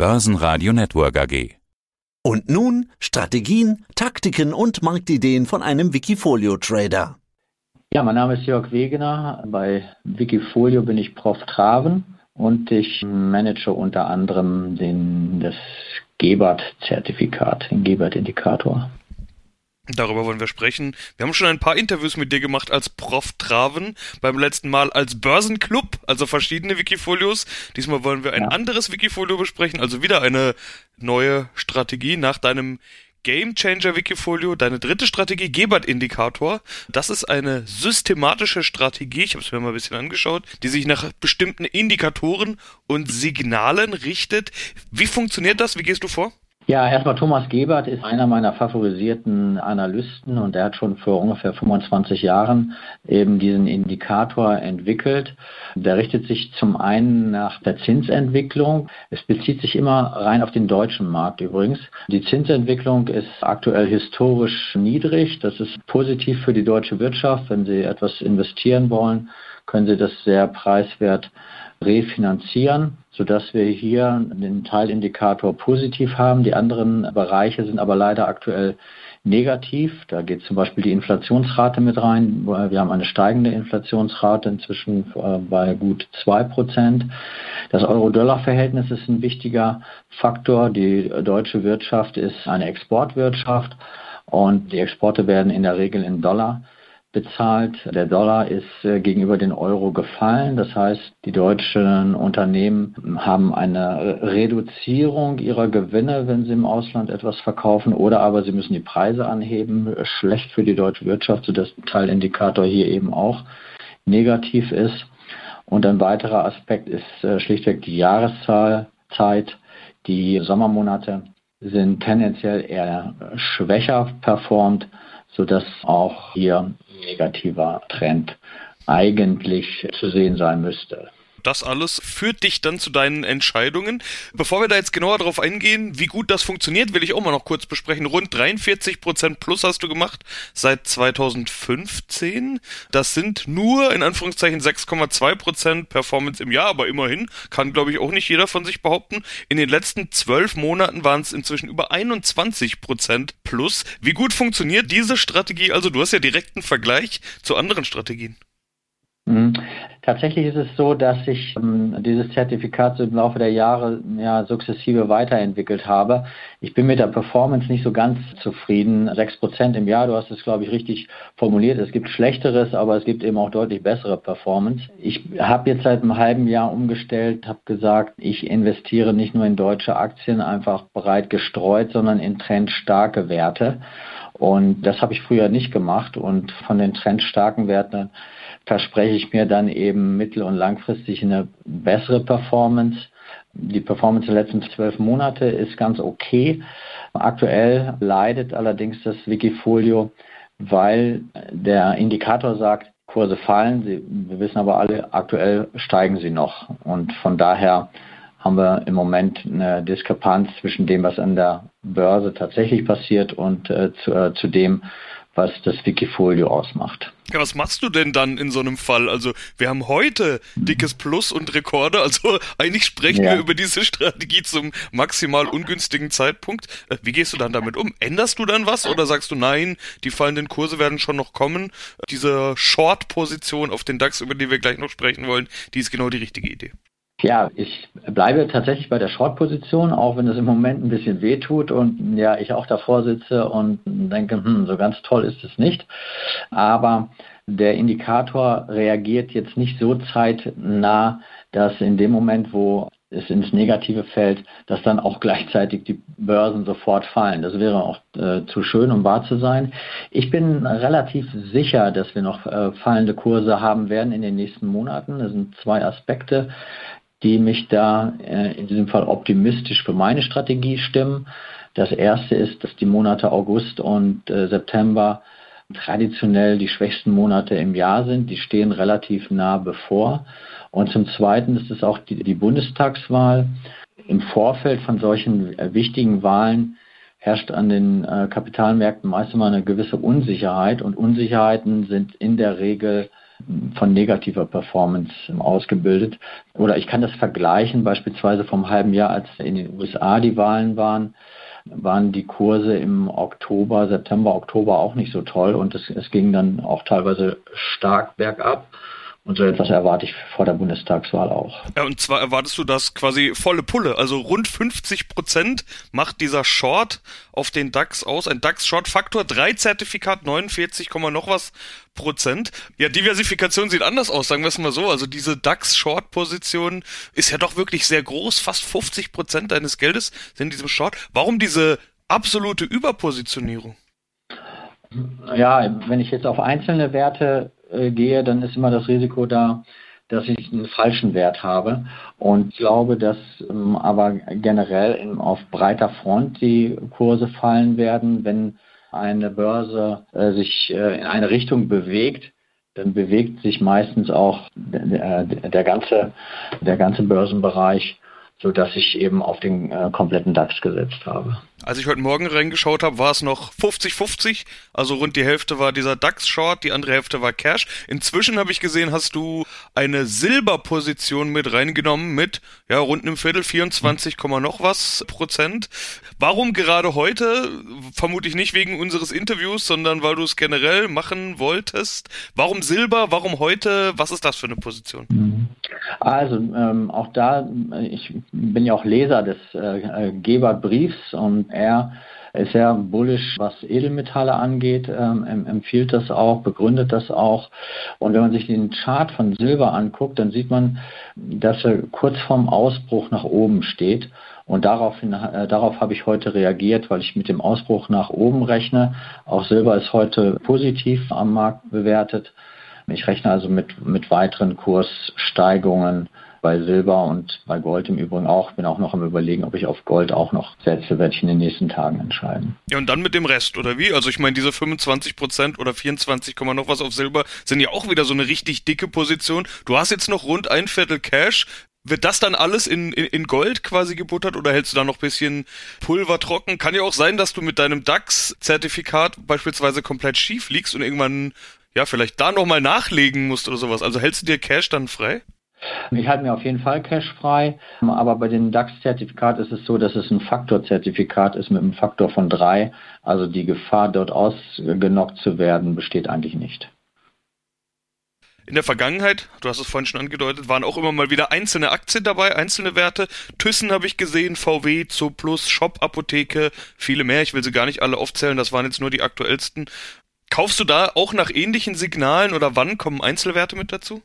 Börsenradio Network AG. Und nun Strategien, Taktiken und Marktideen von einem Wikifolio-Trader. Ja, mein Name ist Jörg Wegener. Bei Wikifolio bin ich Prof. Traven und ich manage unter anderem den, das Gebert-Zertifikat, den Gebert-Indikator. Darüber wollen wir sprechen. Wir haben schon ein paar Interviews mit dir gemacht als Prof. Traven, beim letzten Mal als Börsenclub, also verschiedene Wikifolios. Diesmal wollen wir ein ja. anderes Wikifolio besprechen, also wieder eine neue Strategie nach deinem Game Changer Wikifolio, deine dritte Strategie, Gebert-Indikator. Das ist eine systematische Strategie, ich habe es mir mal ein bisschen angeschaut, die sich nach bestimmten Indikatoren und Signalen richtet. Wie funktioniert das? Wie gehst du vor? Ja, erstmal Thomas Gebert ist einer meiner favorisierten Analysten und er hat schon vor ungefähr 25 Jahren eben diesen Indikator entwickelt. Der richtet sich zum einen nach der Zinsentwicklung. Es bezieht sich immer rein auf den deutschen Markt übrigens. Die Zinsentwicklung ist aktuell historisch niedrig. Das ist positiv für die deutsche Wirtschaft. Wenn Sie etwas investieren wollen, können Sie das sehr preiswert refinanzieren, sodass wir hier den Teilindikator positiv haben. Die anderen Bereiche sind aber leider aktuell negativ. Da geht zum Beispiel die Inflationsrate mit rein. Wir haben eine steigende Inflationsrate inzwischen äh, bei gut zwei Prozent. Das Euro-Dollar-Verhältnis ist ein wichtiger Faktor. Die deutsche Wirtschaft ist eine Exportwirtschaft und die Exporte werden in der Regel in Dollar bezahlt. Der Dollar ist äh, gegenüber den Euro gefallen. Das heißt, die deutschen Unternehmen haben eine Reduzierung ihrer Gewinne, wenn sie im Ausland etwas verkaufen, oder aber sie müssen die Preise anheben. Schlecht für die deutsche Wirtschaft, sodass der Teilindikator hier eben auch negativ ist. Und ein weiterer Aspekt ist äh, schlichtweg die Jahreszeit. Die Sommermonate sind tendenziell eher schwächer performt sodass auch hier negativer Trend eigentlich zu sehen sein müsste. Das alles führt dich dann zu deinen Entscheidungen. Bevor wir da jetzt genauer darauf eingehen, wie gut das funktioniert, will ich auch mal noch kurz besprechen. Rund 43% plus hast du gemacht seit 2015. Das sind nur in Anführungszeichen 6,2% Performance im Jahr, aber immerhin kann, glaube ich, auch nicht jeder von sich behaupten. In den letzten zwölf Monaten waren es inzwischen über 21% plus. Wie gut funktioniert diese Strategie? Also du hast ja direkten Vergleich zu anderen Strategien. Mhm. Tatsächlich ist es so, dass ich ähm, dieses Zertifikat im Laufe der Jahre ja, sukzessive weiterentwickelt habe. Ich bin mit der Performance nicht so ganz zufrieden. Sechs Prozent im Jahr, du hast es, glaube ich, richtig formuliert. Es gibt Schlechteres, aber es gibt eben auch deutlich bessere Performance. Ich habe jetzt seit einem halben Jahr umgestellt, habe gesagt, ich investiere nicht nur in deutsche Aktien, einfach breit gestreut, sondern in trendstarke Werte. Und das habe ich früher nicht gemacht. Und von den trendstarken Werten verspreche ich mir dann eben mittel- und langfristig eine bessere Performance. Die Performance der letzten zwölf Monate ist ganz okay. Aktuell leidet allerdings das Wikifolio, weil der Indikator sagt, Kurse fallen. Sie, wir wissen aber alle, aktuell steigen sie noch. Und von daher haben wir im Moment eine Diskrepanz zwischen dem, was an der Börse tatsächlich passiert und äh, zu, äh, zu dem, was das Wikifolio ausmacht. Ja, was machst du denn dann in so einem Fall? Also wir haben heute dickes Plus und Rekorde, also eigentlich sprechen ja. wir über diese Strategie zum maximal ungünstigen Zeitpunkt. Äh, wie gehst du dann damit um? Änderst du dann was oder sagst du nein, die fallenden Kurse werden schon noch kommen? Diese Short-Position auf den DAX, über die wir gleich noch sprechen wollen, die ist genau die richtige Idee. Ja, ich bleibe tatsächlich bei der Short-Position, auch wenn es im Moment ein bisschen weh tut und ja, ich auch davor sitze und denke, hm, so ganz toll ist es nicht. Aber der Indikator reagiert jetzt nicht so zeitnah, dass in dem Moment, wo es ins Negative fällt, dass dann auch gleichzeitig die Börsen sofort fallen. Das wäre auch äh, zu schön, um wahr zu sein. Ich bin relativ sicher, dass wir noch äh, fallende Kurse haben werden in den nächsten Monaten. Das sind zwei Aspekte die mich da äh, in diesem Fall optimistisch für meine Strategie stimmen. Das erste ist, dass die Monate August und äh, September traditionell die schwächsten Monate im Jahr sind. Die stehen relativ nah bevor. Und zum Zweiten ist es auch die, die Bundestagswahl. Im Vorfeld von solchen äh, wichtigen Wahlen herrscht an den äh, Kapitalmärkten meist immer eine gewisse Unsicherheit und Unsicherheiten sind in der Regel von negativer Performance ausgebildet. Oder ich kann das vergleichen, beispielsweise vom halben Jahr, als in den USA die Wahlen waren, waren die Kurse im Oktober, September, Oktober auch nicht so toll und es, es ging dann auch teilweise stark bergab. Und so etwas erwarte ich vor der Bundestagswahl auch. Ja, und zwar erwartest du das quasi volle Pulle. Also rund 50 Prozent macht dieser Short auf den DAX aus. Ein DAX-Short-Faktor, 3 Zertifikat, 49, noch was Prozent. Ja, Diversifikation sieht anders aus, sagen wir es mal so. Also diese DAX-Short-Position ist ja doch wirklich sehr groß. Fast 50 Prozent deines Geldes sind in diesem Short. Warum diese absolute Überpositionierung? Ja, wenn ich jetzt auf einzelne Werte äh, gehe, dann ist immer das Risiko da, dass ich einen falschen Wert habe. Und ich glaube, dass ähm, aber generell in, auf breiter Front die Kurse fallen werden, wenn eine Börse äh, sich äh, in eine Richtung bewegt, dann bewegt sich meistens auch der, der, ganze, der ganze Börsenbereich so dass ich eben auf den äh, kompletten DAX gesetzt habe. Als ich heute Morgen reingeschaut habe, war es noch 50-50, also rund die Hälfte war dieser DAX-Short, die andere Hälfte war Cash. Inzwischen habe ich gesehen, hast du eine Silberposition mit reingenommen mit, ja, rund einem Viertel, 24, noch was Prozent. Warum gerade heute? Vermutlich nicht wegen unseres Interviews, sondern weil du es generell machen wolltest. Warum Silber? Warum heute? Was ist das für eine Position? Mhm. Also ähm, auch da, ich bin ja auch Leser des äh, Gebert-Briefs und er ist sehr bullisch, was Edelmetalle angeht, ähm, empfiehlt das auch, begründet das auch. Und wenn man sich den Chart von Silber anguckt, dann sieht man, dass er kurz vorm Ausbruch nach oben steht. Und daraufhin, äh, darauf habe ich heute reagiert, weil ich mit dem Ausbruch nach oben rechne. Auch Silber ist heute positiv am Markt bewertet. Ich rechne also mit, mit weiteren Kurssteigungen bei Silber und bei Gold im Übrigen auch. Bin auch noch am überlegen, ob ich auf Gold auch noch setze, werde ich in den nächsten Tagen entscheiden. Ja, und dann mit dem Rest, oder wie? Also ich meine, diese 25 Prozent oder 24, noch was auf Silber sind ja auch wieder so eine richtig dicke Position. Du hast jetzt noch rund ein Viertel Cash. Wird das dann alles in, in, in Gold quasi gebuttert oder hältst du da noch ein bisschen Pulver trocken? Kann ja auch sein, dass du mit deinem DAX-Zertifikat beispielsweise komplett schief liegst und irgendwann ja, vielleicht da nochmal nachlegen musst oder sowas. Also hältst du dir Cash dann frei? Ich halte mir auf jeden Fall Cash frei, aber bei dem DAX-Zertifikat ist es so, dass es ein Faktorzertifikat ist mit einem Faktor von drei. Also die Gefahr, dort ausgenockt zu werden, besteht eigentlich nicht. In der Vergangenheit, du hast es vorhin schon angedeutet, waren auch immer mal wieder einzelne Aktien dabei, einzelne Werte. Thyssen habe ich gesehen, VW, Zooplus, Shop, Apotheke, viele mehr. Ich will sie gar nicht alle aufzählen, das waren jetzt nur die aktuellsten. Kaufst du da auch nach ähnlichen Signalen oder wann kommen Einzelwerte mit dazu?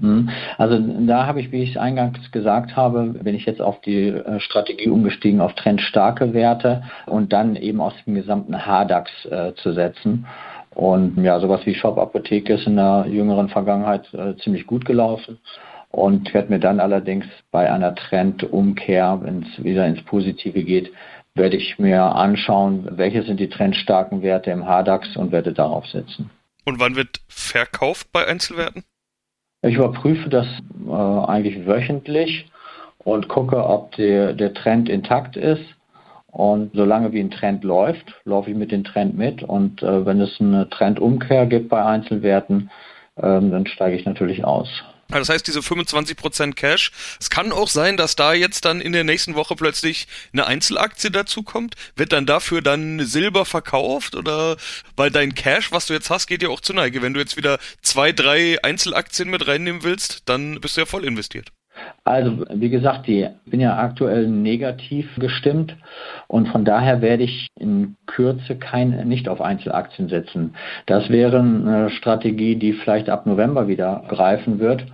Hm. Also da habe ich, wie ich es eingangs gesagt habe, bin ich jetzt auf die äh, Strategie umgestiegen, auf trendstarke Werte und dann eben aus dem gesamten HDAX äh, zu setzen. Und ja, sowas wie Shop Apotheke ist in der jüngeren Vergangenheit äh, ziemlich gut gelaufen und werde mir dann allerdings bei einer Trendumkehr, wenn es wieder ins Positive geht, werde ich mir anschauen, welche sind die trendstarken Werte im HDAX und werde darauf setzen. Und wann wird verkauft bei Einzelwerten? Ich überprüfe das äh, eigentlich wöchentlich und gucke, ob der, der Trend intakt ist. Und solange wie ein Trend läuft, laufe ich mit dem Trend mit. Und äh, wenn es eine Trendumkehr gibt bei Einzelwerten, äh, dann steige ich natürlich aus. Das heißt, diese 25% Cash, es kann auch sein, dass da jetzt dann in der nächsten Woche plötzlich eine Einzelaktie dazukommt. Wird dann dafür dann Silber verkauft oder weil dein Cash, was du jetzt hast, geht ja auch zu Neige. Wenn du jetzt wieder zwei, drei Einzelaktien mit reinnehmen willst, dann bist du ja voll investiert. Also, wie gesagt, ich bin ja aktuell negativ gestimmt und von daher werde ich in Kürze kein, nicht auf Einzelaktien setzen. Das wäre eine Strategie, die vielleicht ab November wieder greifen wird,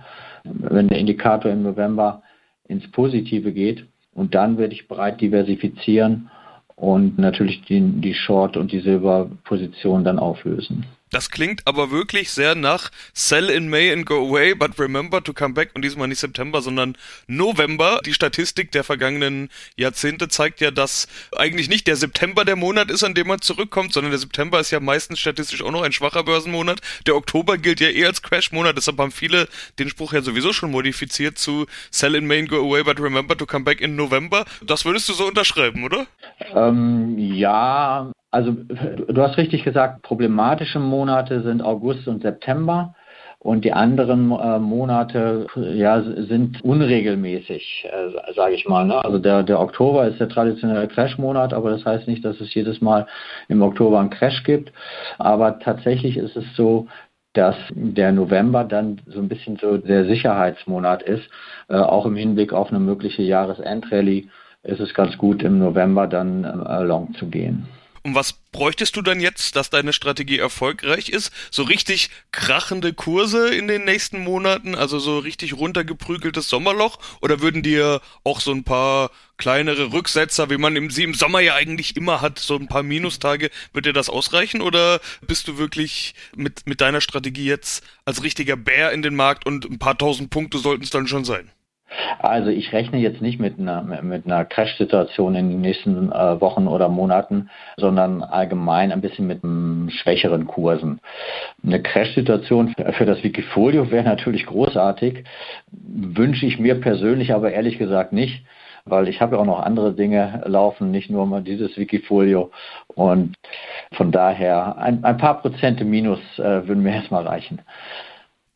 wenn der Indikator im November ins Positive geht. Und dann werde ich breit diversifizieren und natürlich die, die Short- und die Silberposition dann auflösen. Das klingt aber wirklich sehr nach Sell in May and go away, but remember to come back. Und diesmal nicht September, sondern November. Die Statistik der vergangenen Jahrzehnte zeigt ja, dass eigentlich nicht der September der Monat ist, an dem man zurückkommt, sondern der September ist ja meistens statistisch auch noch ein schwacher Börsenmonat. Der Oktober gilt ja eher als Crash-Monat, deshalb haben viele den Spruch ja sowieso schon modifiziert zu Sell in May and go away, but remember to come back in November. Das würdest du so unterschreiben, oder? Ähm, ja, also du hast richtig gesagt, problematische Monate sind August und September. und die anderen äh, Monate ja, sind unregelmäßig, äh, sage ich mal. Ne? Also der, der Oktober ist der traditionelle Crash-Monat, aber das heißt nicht, dass es jedes Mal im Oktober einen Crash gibt. Aber tatsächlich ist es so, dass der November dann so ein bisschen so der Sicherheitsmonat ist, äh, auch im Hinblick auf eine mögliche Jahresendrallye ist es ganz gut, im November dann äh, long zu gehen. Und was bräuchtest du dann jetzt, dass deine Strategie erfolgreich ist? So richtig krachende Kurse in den nächsten Monaten, also so richtig runtergeprügeltes Sommerloch? Oder würden dir auch so ein paar kleinere Rücksetzer, wie man im, sie im Sommer ja eigentlich immer hat, so ein paar Minustage, wird dir das ausreichen? Oder bist du wirklich mit, mit deiner Strategie jetzt als richtiger Bär in den Markt und ein paar tausend Punkte sollten es dann schon sein? Also ich rechne jetzt nicht mit einer, mit einer Crash-Situation in den nächsten äh, Wochen oder Monaten, sondern allgemein ein bisschen mit schwächeren Kursen. Eine Crash-Situation für das Wikifolio wäre natürlich großartig, wünsche ich mir persönlich aber ehrlich gesagt nicht weil ich habe ja auch noch andere Dinge laufen, nicht nur mal dieses Wikifolio. Und von daher ein, ein paar Prozente Minus äh, würden mir erstmal reichen.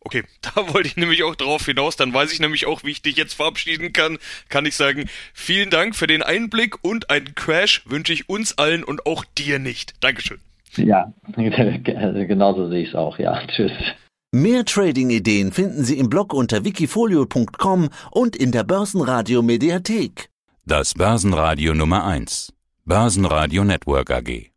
Okay, da wollte ich nämlich auch drauf hinaus. Dann weiß ich nämlich auch, wie ich dich jetzt verabschieden kann. Kann ich sagen, vielen Dank für den Einblick und einen Crash wünsche ich uns allen und auch dir nicht. Dankeschön. Ja, genauso sehe ich es auch. Ja, tschüss. Mehr Trading-Ideen finden Sie im Blog unter wikifolio.com und in der Börsenradio Mediathek. Das Börsenradio Nummer 1. Börsenradio Network AG.